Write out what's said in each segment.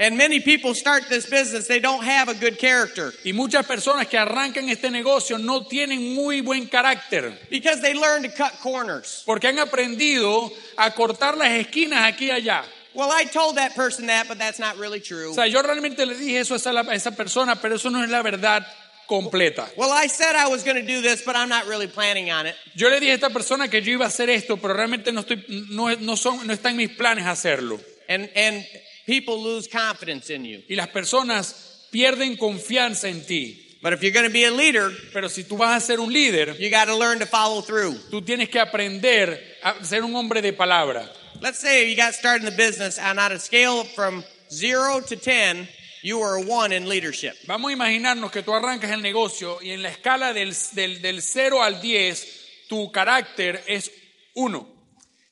And many people start this business, they don't have a good character Y muchas personas que arrancan este negocio no tienen muy buen carácter because they learn to cut corners. porque han aprendido a cortar las esquinas aquí y allá. Well, I told that person that, but that's not really true. O sea, yo realmente le dije eso a esa, persona, pero eso no es la verdad completa. Well, I said I was going to do this, but I'm not really planning on it. Yo le dije a esta persona que yo iba a hacer esto, pero realmente no, estoy, no, no, son, no está en mis planes hacerlo. And and people lose confidence in you. Y las personas pierden confianza en ti. But if you're going to be a leader, Pero si tú vas a ser un líder, you got to learn to follow through. tú tienes que aprender a ser un hombre de palabra. Let's say you got started in the business, and on a scale from zero to ten, you were a one in leadership. Vamos a imaginarnos que tú arrancas el negocio y en la escala del, del, del 0 al 10, tu carácter es 1.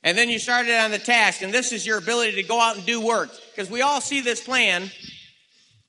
And then you started on the task, and this is your ability to go out and do work. Because we all see this plan,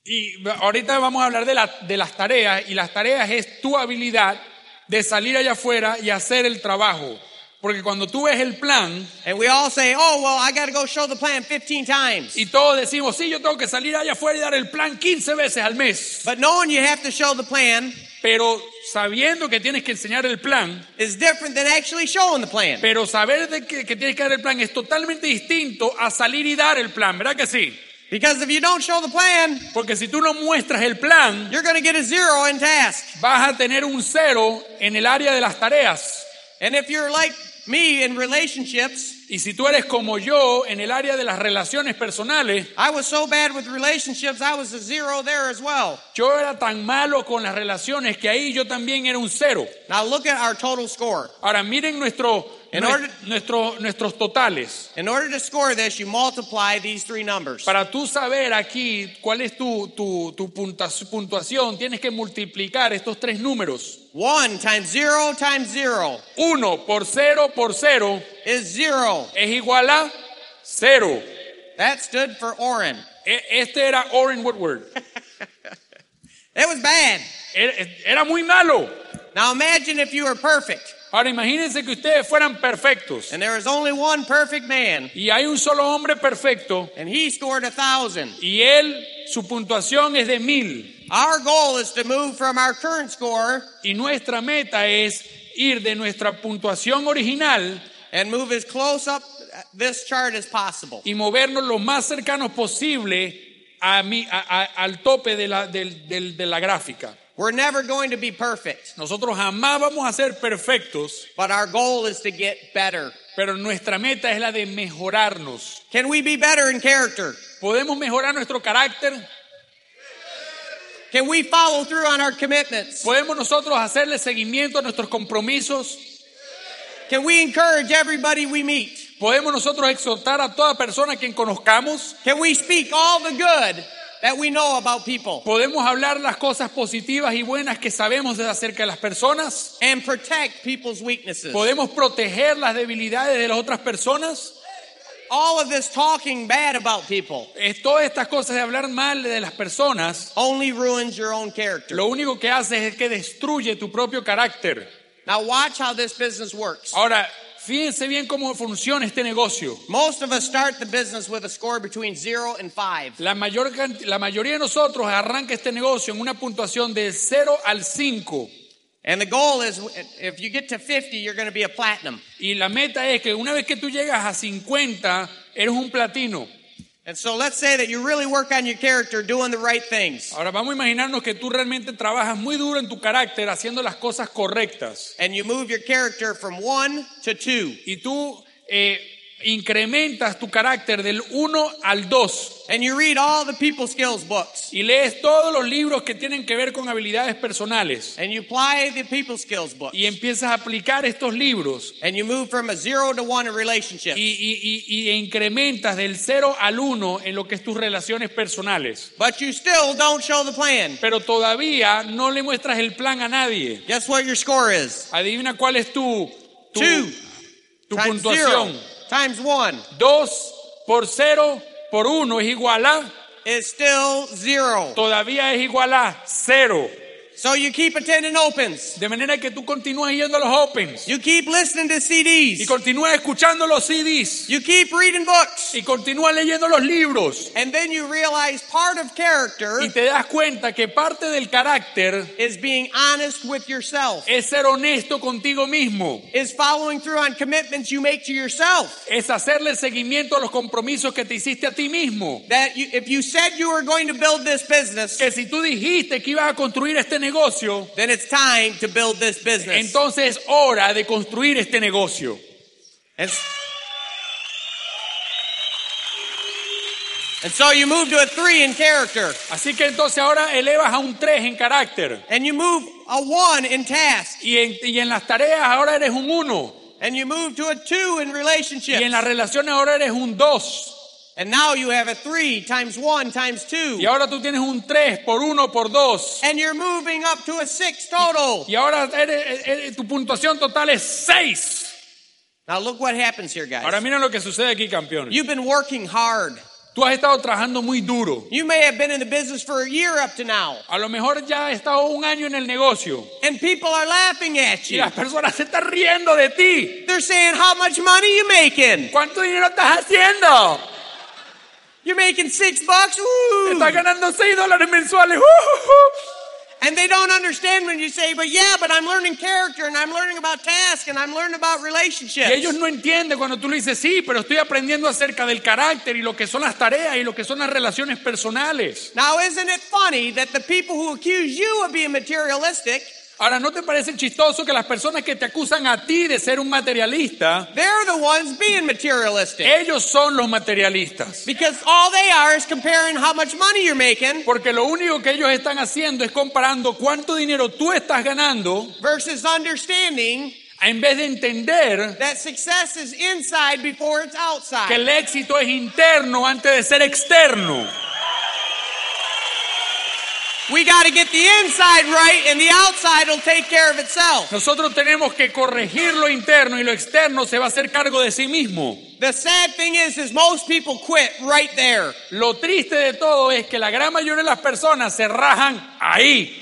Y ahorita vamos a hablar de, la- de las tareas y las tareas es tu habilidad de salir allá afuera y hacer el trabajo. Porque cuando tú ves el plan and we all say, oh, well, I got to go show the plan 15 times. y todos decimos, sí, yo tengo que salir allá afuera y dar el plan 15 veces al mes. But knowing you have to show the plan Pero sabiendo que tienes que enseñar el plan, is different than actually showing the plan. pero saber de que, que tienes que dar el plan es totalmente distinto a salir y dar el plan, ¿verdad que sí? Because if you don't show the plan, Porque si tú no muestras el plan, you're going to get a zero in task. vas a tener un cero en el área de las tareas. And if you're like me in relationships, Y si tú eres como yo en el área de las relaciones personales, I was so bad with relationships, I was a zero there as well. yo era tan malo con las relaciones que ahí yo también era un cero. Now look at our total score. Ahora miren nuestro, orden- nuestro- nuestros totales. In order to score this, you multiply these three numbers. Para tú saber aquí cuál es tu, tu, tu puntuación, tienes que multiplicar estos tres números. One times zero times zero Uno por cero por cero is zero. es igual a cero. That stood for Oren. E- Este era Oren Woodward. It was bad. Era, era muy malo. Now imagine if you were perfect Ahora imagínense que ustedes fueran perfectos and there was only one perfect man y hay un solo hombre perfecto and he scored a thousand. y él, su puntuación es de mil. Our goal is to move from our current score Y nuestra meta es ir de nuestra puntuación original and move as close up this chart as possible. y movernos lo más cercanos posible a mi- a- a- al tope de la, del- del- de la gráfica. We're never going to be perfect, Nosotros jamás vamos a ser perfectos, but our goal is to get better. pero nuestra meta es la de mejorarnos. Can we be better in character? ¿Podemos mejorar nuestro carácter? Can we follow through on our commitments? ¿Podemos nosotros hacerle seguimiento a nuestros compromisos? Can we encourage everybody we meet? ¿Podemos nosotros exhortar a toda persona a quien conozcamos? Can we speak all the good that we know about people ¿Podemos hablar las cosas positivas y buenas que sabemos de acerca de las personas? and protect people's weaknesses? ¿Podemos proteger las debilidades de las otras personas? All of this talking bad about people Es todas estas cosas de hablar mal de las personas, only ruins your own character. lo único que hace es que destruye tu propio carácter. Now watch how this business works. Ahora, fíjense bien cómo funciona este negocio. Most of us start the business with a score between 0 and 5. La, mayor, la mayoría de nosotros arranca este negocio en una puntuación de 0 al 5. And the goal is if you get to 50, you're going to be a platinum. Y la meta es que una vez que tú llegas a 50, eres un platino. And so let's say that you really work on your character doing the right things. Ahora vamos a imaginarnos que tú realmente trabajas muy duro en tu carácter haciendo las cosas correctas. And you move your character from 1 to 2. Y tú eh, incrementas tu carácter del 1 al 2. And you read all the people skills books. Y lees todos los libros que tienen que ver con habilidades personales. And you apply the people skills book. Y empiezas a aplicar estos libros. And you move from a 0 to 1 in relationships. Y, y- y- y incrementas del 0 al 1 en lo que es tus relaciones personales. But you still don't show the plan. Pero todavía no le muestras el plan a nadie. Guess what your score is? Adivina cuál es tu, tu, Two tu puntuación. 0 times 1 2 por 0 por 1 es igual a, is still 0. todavía es igual a 0. So you keep attending opens. De manera que tú continúas yendo a los opens. You keep listening to Y CDs. continúas escuchando los CDs. You keep reading books. Y continúas leyendo los libros. And then you realize part of character Y te das cuenta que parte del carácter is being honest with yourself. es ser honesto contigo mismo. Is following through on commitments you make to yourself. Es hacerle seguimiento a los compromisos que te hiciste a ti mismo. That you, if you said you were going to build this business, Que si tú dijiste que ibas a construir este negocio, then it's time to build this business. entonces es hora de construir este negocio. And, and so you move to a three in character, Así que entonces ahora elevas a un 3 en carácter. and you move a one in task, Y en, y en las tareas ahora eres un 1. and you move to a two in Y relationships. en las relaciones ahora eres un 2. And now you have a three times one times two. Y ahora tú tienes un 3 por 1 por 2. And you're moving up to a six total. Y ahora eres- eres- tu puntuación total es 6. Now look what happens here, guys. Ahora miren lo que sucede aquí, campeón. You've been working hard. Tú has estado trabajando muy duro. You may have been in the business for a year up to now. A lo mejor ya has estado un año en el negocio. And people are laughing at you. Y las personas se están riendo de ti. They're saying, How much money you making? ¿Cuánto dinero estás haciendo? You're making six bucks? Ooh. Estás ganando 6 dólares mensuales. ¡Uh, uh, uh! And they don't understand when you say, But yeah, but I'm learning character and I'm learning about task and I'm learning about Y relationships. ellos no entienden cuando tú le dices, sí, pero estoy aprendiendo acerca del carácter y lo que son las tareas y lo que son las relaciones personales. Now, isn't it funny that the people who accuse you of being materialistic, Ahora, ¿no te parece chistoso que las personas que te acusan a ti de ser un materialista, they're the ones being materialistic? ellos son los materialistas? Because all they are is comparing how much money you're making Porque lo único que ellos están haciendo es comparando cuánto dinero tú estás ganando versus understanding en vez de entender that success is inside before it's que outside. el éxito es interno antes de ser externo. We got to get the inside right and the outside will take care of itself. Nosotros tenemos que corregir lo interno y lo externo se va a hacer cargo de sí mismo. The sad thing is is most people quit right there. Lo triste de todo es que la gran mayoría de las personas se rajan ahí.